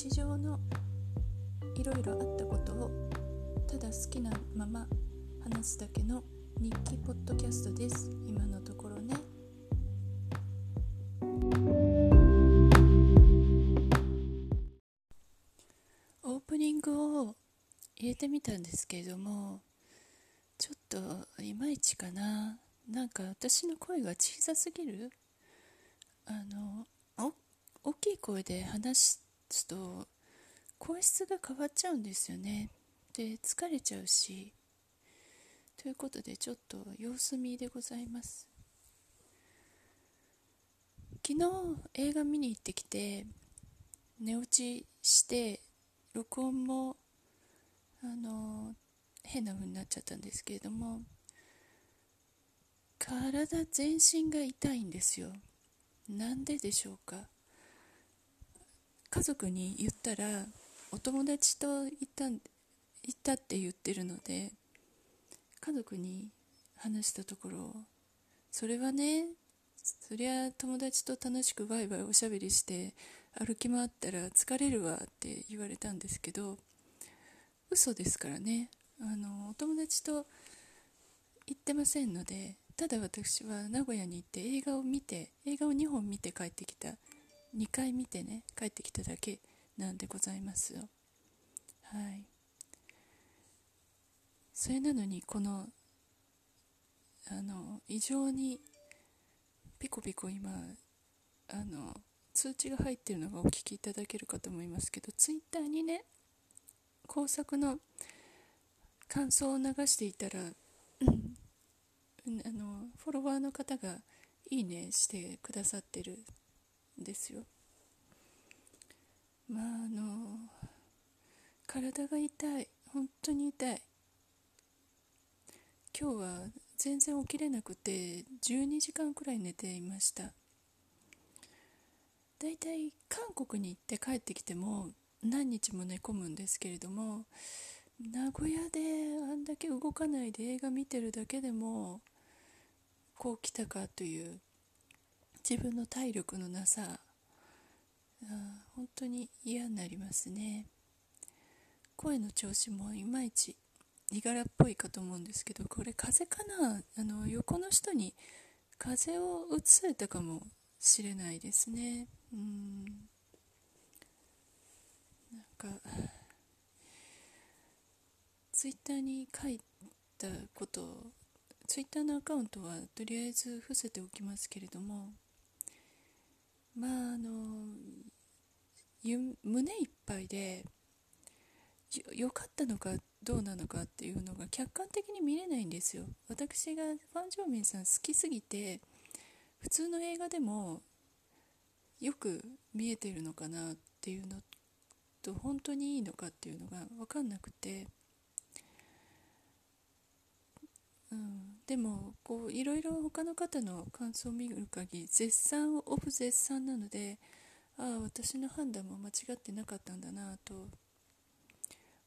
日常のいろいろあったことをただ好きなまま話すだけの日記ポッドキャストです。今のところね。オープニングを入れてみたんですけれどもちょっといまいちかな。なんか私の声が小さすぎる？あの大きい声で話すと声質が変わっちゃうんですよね。で疲れちゃうし。ということでちょっと様子見でございます。昨日映画見に行ってきて寝落ちして録音もあの変な風になっちゃったんですけれども体全身が痛いんですよ。なんででしょうか？家族に言ったらお友達と行った行ったって言ってるので家族に話したところそれはねそりゃ友達と楽しくワイワイおしゃべりして歩き回ったら疲れるわって言われたんですけど嘘ですからね。あのお友達と行ってませんのでただ私は名古屋に行って映画を見て映画を2本見て帰ってきた2回見てね帰ってきただけなんでございますよ。はい。それなのにこのあの異常にピコピコ今あの通知が入ってるのがお聞きいただけるかと思いますけどツイッターにね工作の感想を流していたら、うん、あのフォロワーの方がいいねしてくださってるですよ。まああの体が痛い。本当に痛い。今日は全然起きれなくて12時間くらい寝ていました。だいたい韓国に行って帰ってきても何日も寝込むんですけれども名古屋であんだけ動かないで映画見てるだけでもこう来たかという自分の体力のなさ本当に嫌になりますね。声の調子もいまいち身柄っぽいかと思うんですけどこれ風邪かな？あの横の人に風邪をうつされたかもしれないですね。うん。なんかツイッターに書いたことツイッターのアカウントはとりあえず伏せておきますけれどもまああの胸いっぱいで良かったのかどうなのかっていうのが客観的に見れないんですよ。私がファン・ジョーミンさん好きすぎて普通の映画でもよく見えてるのかなっていうのと本当にいいのかっていうのが分かんなくて。うん、でもこういろいろ他の方の感想を見る限り絶賛オブ絶賛なのでああ私の判断も間違ってなかったんだなと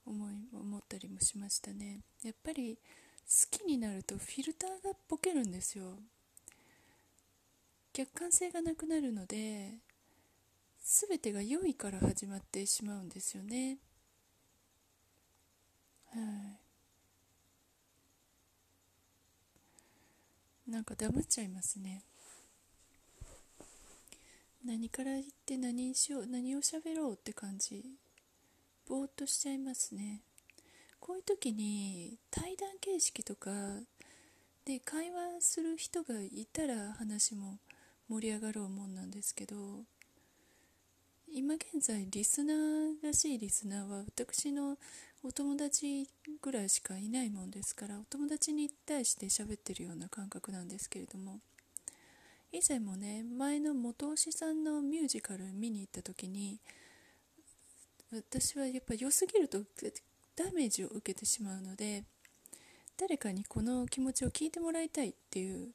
思い思ったりもしましたね。やっぱり好きになるとフィルターがボケるんですよ。客観性がなくなるので全てが良いから始まってしまうんですよね。はい。なんか黙っちゃいますね。何から言って何にしよう何を喋ろうって感じ。ぼーっとしちゃいますね。こういう時に対談形式とかで会話する人がいたら話も盛り上がるもんなんですけど今現在リスナーらしいリスナーは私のお友達ぐらいしかいないもんですからお友達に対して喋ってるような感覚なんですけれども以前もね前の元押さんのミュージカル見に行った時に私はやっぱ良すぎるとダメージを受けてしまうので誰かにこの気持ちを聞いてもらいたいっていう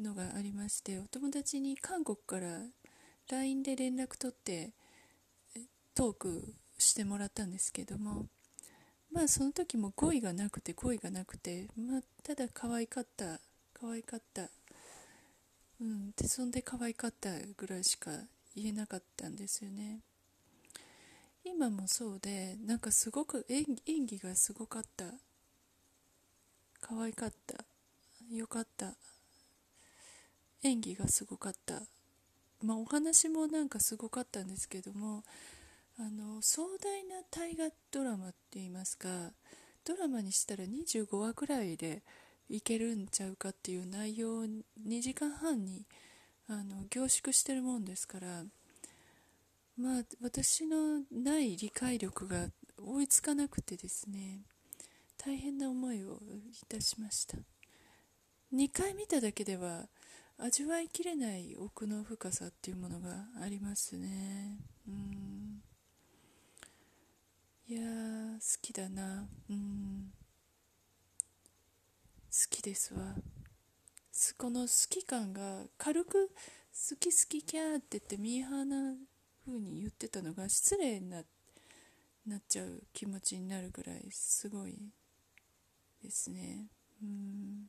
のがありましてお友達に韓国から LINE で連絡取ってトークしてもらったんですけどもまあその時も語彙がなくて語彙がなくて、まあ、ただ可愛かった可愛かった。うんでそんで可愛かったぐらいしか言えなかったんですよね。今もそうでなんかすごく演演技がすごかった。可愛かった。よかった。演技がすごかった。まあお話もなんかすごかったんですけどもあの壮大な大河ドラマって言いますかドラマにしたら25話くらいでいけるんちゃうかっていう内容を2時間半にあの凝縮してるもんですからまあ私のない理解力が追いつかなくてですね大変な思いをいたしました。2回見ただけでは味わいきれない奥の深さっていうものがありますね。うん。きだな。うん。好きですわ。この好き感が軽く好き好きキャーって言ってミーハーな風に言ってたのが失礼にななっちゃう気持ちになるぐらいすごいですね。うん。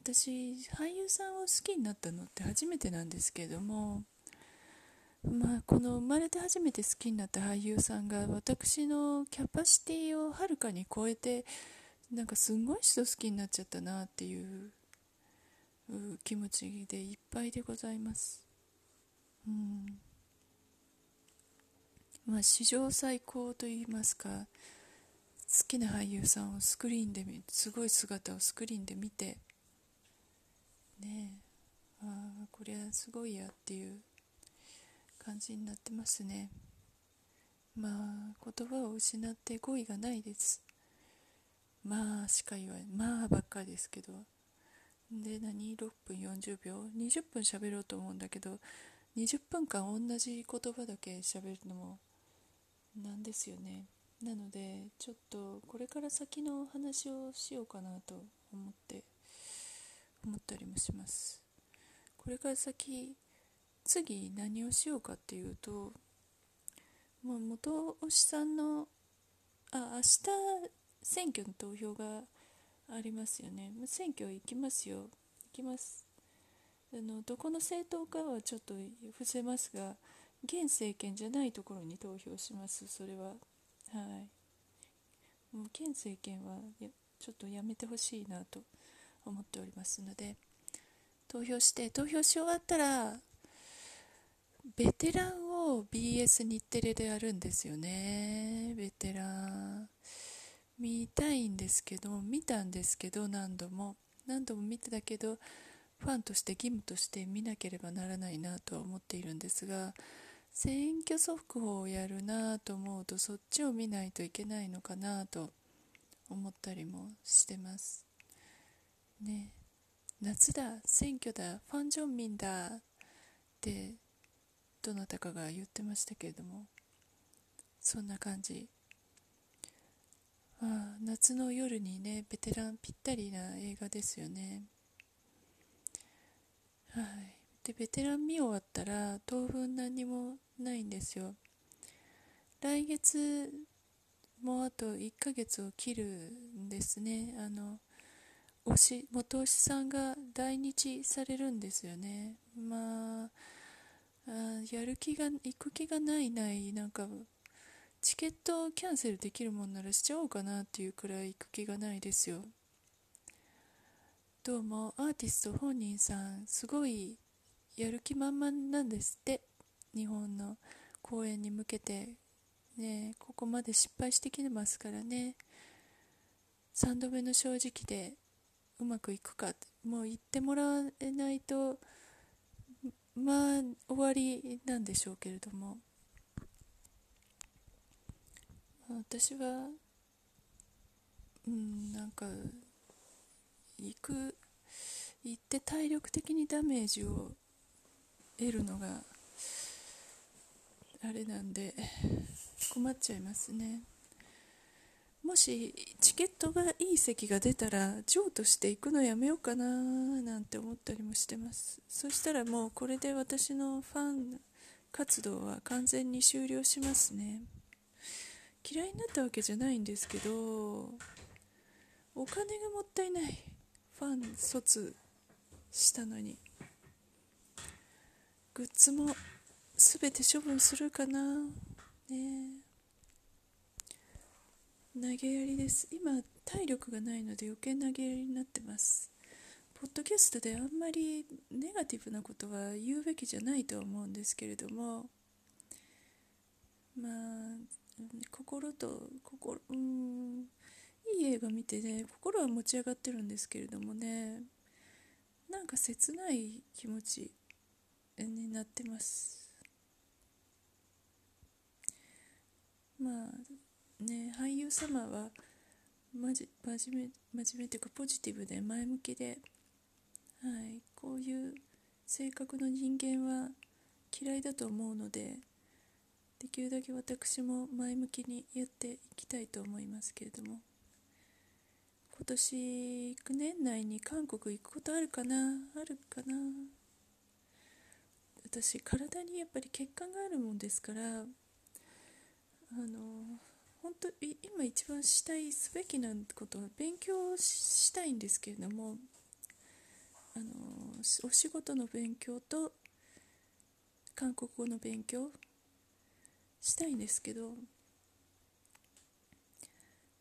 私俳優さんを好きになったのって初めてなんですけどもまあ、この生まれて初めて好きになった俳優さんが私のキャパシティをはるかに超えてなんかすごい人好きになっちゃったなっていう気持ちでいっぱいでございます。うんまあ、史上最高といいますか好きな俳優さんをスクリーンで見すごい姿をスクリーンで見てねえああこれはすごいやっていう感じになってますね。まあ言葉を失って語彙がないです。まあしか言わないまあばっかりですけど。で何？6分40秒？20分喋ろうと思うんだけど20分間同じ言葉だけ喋るのもなんですよね。なのでちょっとこれから先の話をしようかなと思って思ったりもします。これから先次何をしようかっていうともう元推しさんのあ明日選挙の投票がありますよね。選挙行きますよ。行きます。あのどこの政党かはちょっと伏せますが現政権じゃないところに投票します。それは。はい。もう現政権はちょっとやめてほしいなと思っておりますので投票して投票し終わったらベテランを BS 日テレでやるんですよね。ベテラン見たいんですけど見たんですけど何度も。何度も見てたけどファンとして義務として見なければならないなとは思っているんですが選挙速報をやるなと思うとそっちを見ないといけないのかなと思ったりもしてます。ね。夏だ選挙だファン・ジョンミンだってどなたかが言ってましたけれどもそんな感じ。あ夏の夜にねベテランぴったりな映画ですよね。はい。でベテラン見終わったら当分何もないんですよ。来月もうあと1ヶ月を切るんですね。あの推し元推しさんが来日されるんですよね。まああやる気が行く気がないないなんかチケットキャンセルできるもんならしちゃおうかなっていうくらい行く気がないですよ。どうもアーティスト本人さんすごいやる気満々なんですって。日本の公演に向けて。ねここまで失敗してきてますからね。3度目の正直でうまくいくか。もう言ってもらえないとまあ終わりなんでしょうけれども私はうんなんか行く行って体力的にダメージを得るのがあれなんで困っちゃいますね。もしチケットがいい席が出たら譲渡していくのやめようかななんて思ったりもしてます。そしたらもうこれで私のファン活動は完全に終了しますね。嫌いになったわけじゃないんですけどお金がもったいない。ファン卒したのに。グッズも全て処分するかな。ね。え投げやりです。今体力がないので余計投げやりになってます。ポッドキャストであんまりネガティブなことは言うべきじゃないと思うんですけれどもまあ心と心うんいい映画見てね心は持ち上がってるんですけれどもねなんか切ない気持ちになってます。まあね俳優様はまじ真面目真面目というかポジティブで前向きで、はい、こういう性格の人間は嫌いだと思うのでできるだけ私も前向きにやっていきたいと思いますけれども今年9年内に韓国行くことあるかなあるかな。私体にやっぱり血管があるもんですからあの本当今一番したいすべきなことは勉強したいんですけれどもあのお仕事の勉強と韓国語の勉強したいんですけど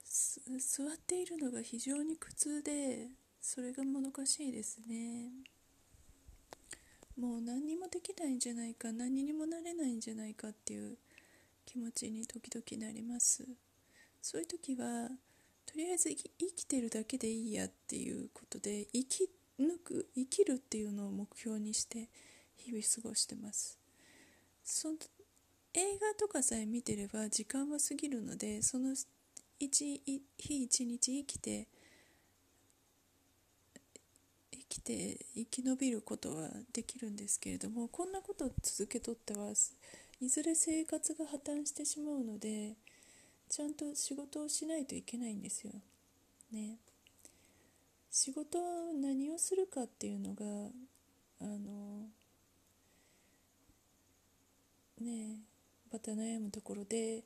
座っているのが非常に苦痛でそれがもどかしいですね。もう何にもできないんじゃないか何にもなれないんじゃないかっていう気持ちに時々なります。そういう時はとりあえず生きてるだけでいいやっていうことで生き抜く生きるっていうのを目標にして日々過ごしてます。その映画とかさえ見てれば時間は過ぎるのでその一日一日生きて生きて生き延びることはできるんですけれどもこんなことを続けとってはいずれ生活が破綻してしまうのでちゃんと仕事をしないといけないんですよ。ね。仕事を何をするかっていうのがあのねまた悩むところで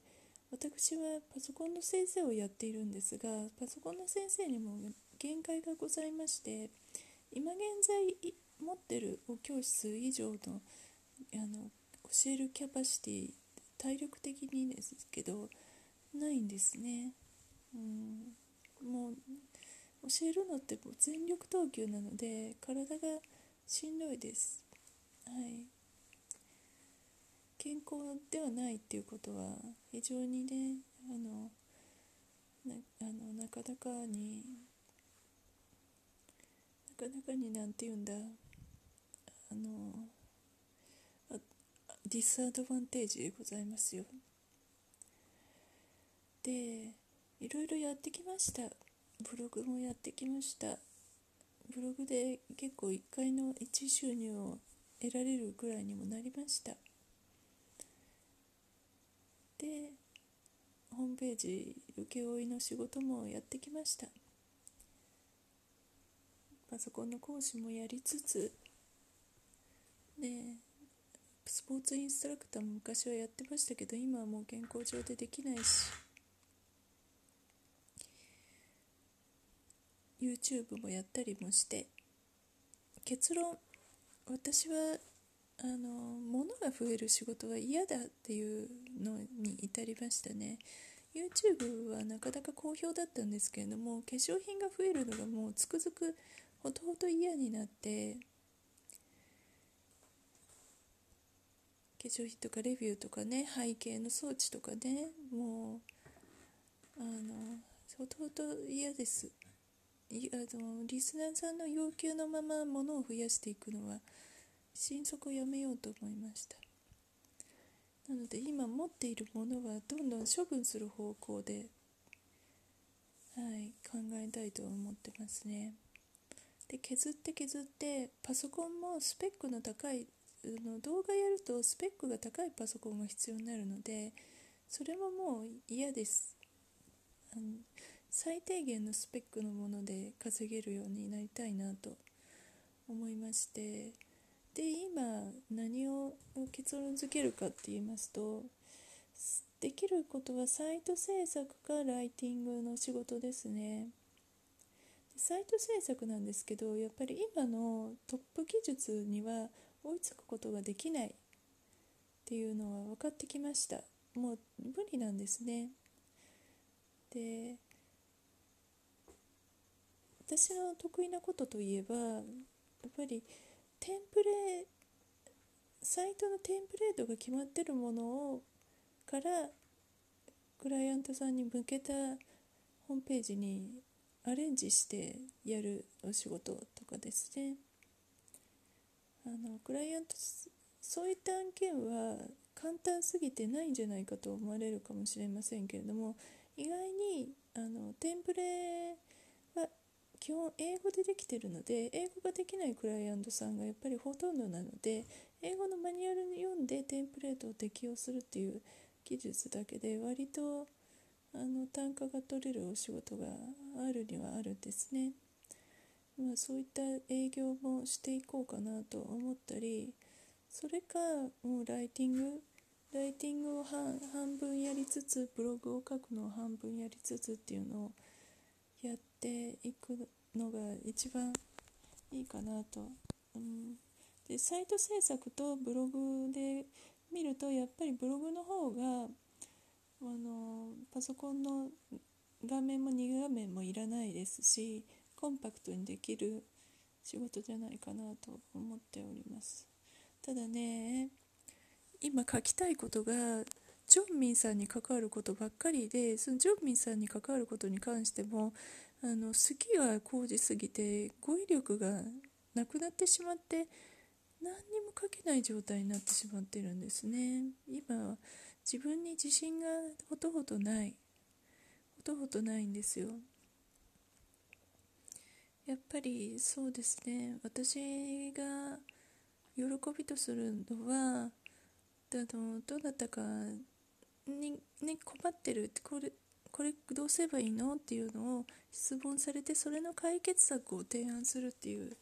私はパソコンの先生をやっているんですがパソコンの先生にも限界がございまして今現在持ってるお教室以上のあの教えるキャパシティ体力的にですけどないんですね、うん、もう教えるのってもう全力投球なので体がしんどいです。はい。健康ではないっていうことは非常にねあのなあのなかなかになかなかに何て言うんだ。あのディスアドバンテージでございますよ。でいろいろやってきました。ブログもやってきました。ブログで結構1回の1収入を得られるぐらいにもなりました。でホームページ請負の仕事もやってきました。パソコンの講師もやりつつねスポーツインストラクターも昔はやってましたけど今はもう健康上でできないし。YouTube もやったりもして。結論私はあの物が増える仕事は嫌だっていうのに至りましたね。YouTube はなかなか好評だったんですけれども化粧品が増えるのがもうつくづくほとほと嫌になって化粧品とかレビューとかね背景の装置とかねもうあのほとほと嫌ですいあのリスナーさんの要求のまま物を増やしていくのは心底やめようと思いましたなので今持っているものはどんどん処分する方向ではい考えたいと思ってますね。で削って削ってパソコンもスペックの高いの動画やるとスペックが高いパソコンが必要になるのでそれももう嫌です。最低限のスペックのもので稼げるようになりたいなと思いまして。で今何を結論付けるかって言いますとできることはサイト制作かライティングの仕事ですね。サイト制作なんですけどやっぱり今のトップ技術には追いつくことができないっていうのは分かってきました。もう無理なんですね。で私の得意なことといえばやっぱりテンプレサイトのテンプレートが決まってるものをからクライアントさんに向けたホームページにアレンジしてやるお仕事とかですね。あのクライアントそういった案件は簡単すぎてないんじゃないかと思われるかもしれませんけれども意外にあのテンプレは基本英語でできてるので英語ができないクライアントさんがやっぱりほとんどなので英語のマニュアルに読んでテンプレートを適用するっていう技術だけで割とあの単価が取れるお仕事があるにはあるんですね。まあ、そういった営業もしていこうかなと思ったりそれかもうライティングライティングを半分やりつつブログを書くのを半分やりつつっていうのをやっていくのが一番いいかなと、う。ん、でサイト制作とブログで見るとやっぱりブログの方があのパソコンの画面も2画面もいらないですしコンパクトにできる仕事じゃないかなと思っております。ただね今書きたいことがジョンミンさんに関わることばっかりでそのジョンミンさんに関わることに関してもあの好きが高じすぎて語彙力がなくなってしまって何にも書けない状態になってしまってるんですね。今自分に自信がほとほとないほとほとないんですよ。やっぱりそうですね。私が喜びとするのはあのどなたかに、ね、困ってるってこれこれどうすればいいの？っていうのを質問されてそれの解決策を提案するっていう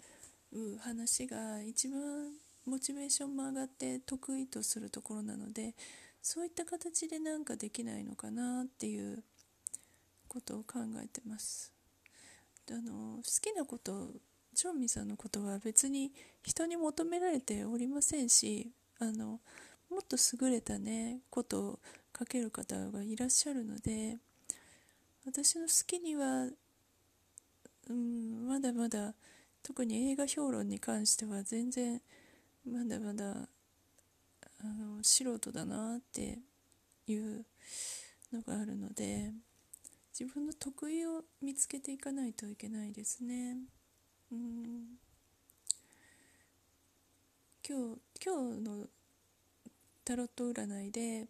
話が一番モチベーションも上がって得意とするところなのでそういった形でなんかできないのかなっていうことを考えてます。あの好きなことチョンミさんのことは別に人に求められておりませんしあのもっと優れたねことを書ける方がいらっしゃるので私の好きには、うん、まだまだ特に映画評論に関しては全然まだまだあの素人だなっていうのがあるので自分の得意を見つけていかないといけないですね。うん。今日今日のタロット占いで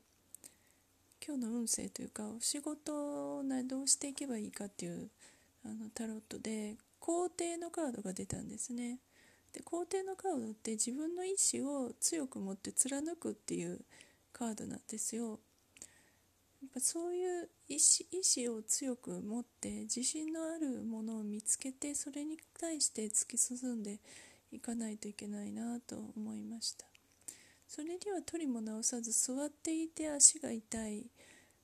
今日の運勢というかお仕事をどうしていけばいいかっていうあのタロットで皇帝のカードが出たんですね。で皇帝のカードって自分の意志を強く持って貫くっていうカードなんですよ。っぱそういう意志意志を強く持って自信のあるものを見つけてそれに対して突き進んでいかないといけないなと思いました。それには取りも直さず座っていて足が痛い、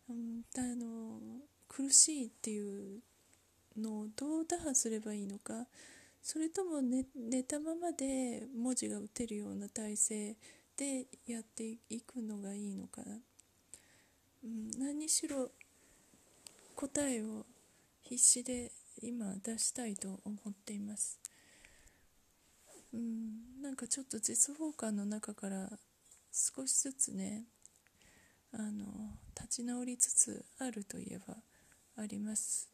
うん、あの苦しいっていうのをどう打破すればいいのか。それとも寝寝たままで文字が打てるような体勢でやっていくのがいいのかな、うん、何しろ答えを必死で今出したいと思っています。うんなんかちょっと絶望感の中から少しずつねあの立ち直りつつあるといえばあります。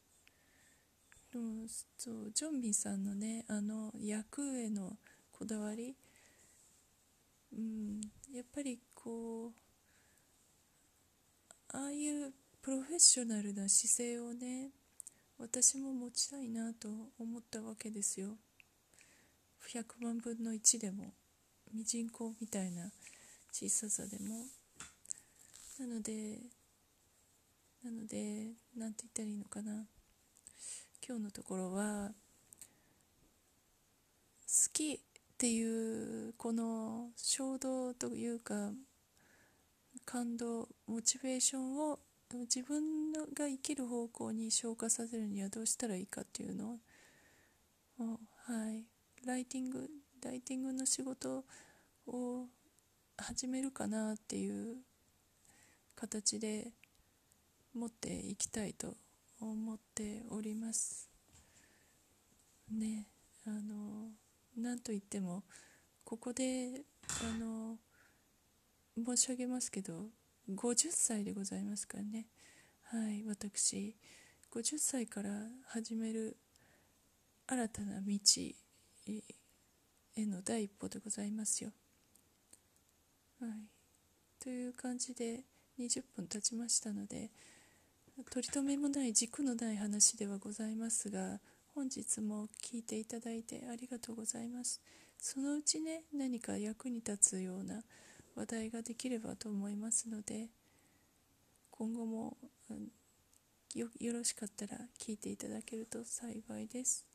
でもそうジョンミンさんのねあの役へのこだわり、うん、やっぱりこうああいうプロフェッショナルな姿勢をね私も持ちたいなと思ったわけですよ。100万分の1でもミジンコみたいな小ささでも。なのでなので何て言ったらいいのかな。今日のところは好きっていうこの衝動というか感動モチベーションを自分が生きる方向に消化させるにはどうしたらいいかっていうのをはい。ライティングライティングの仕事を始めるかなっていう形で持っていきたいと思っております。ねあの何と言ってもここであの申し上げますけど50歳でございますからね。はい私50歳から始める新たな道への第一歩でございますよ。はい。という感じで20分経ちましたので取り留めもない軸のない話ではございますが本日も聞いていただいてありがとうございます。そのうちね何か役に立つような話題ができればと思いますので今後もよろしかったら聞いていただけると幸いです。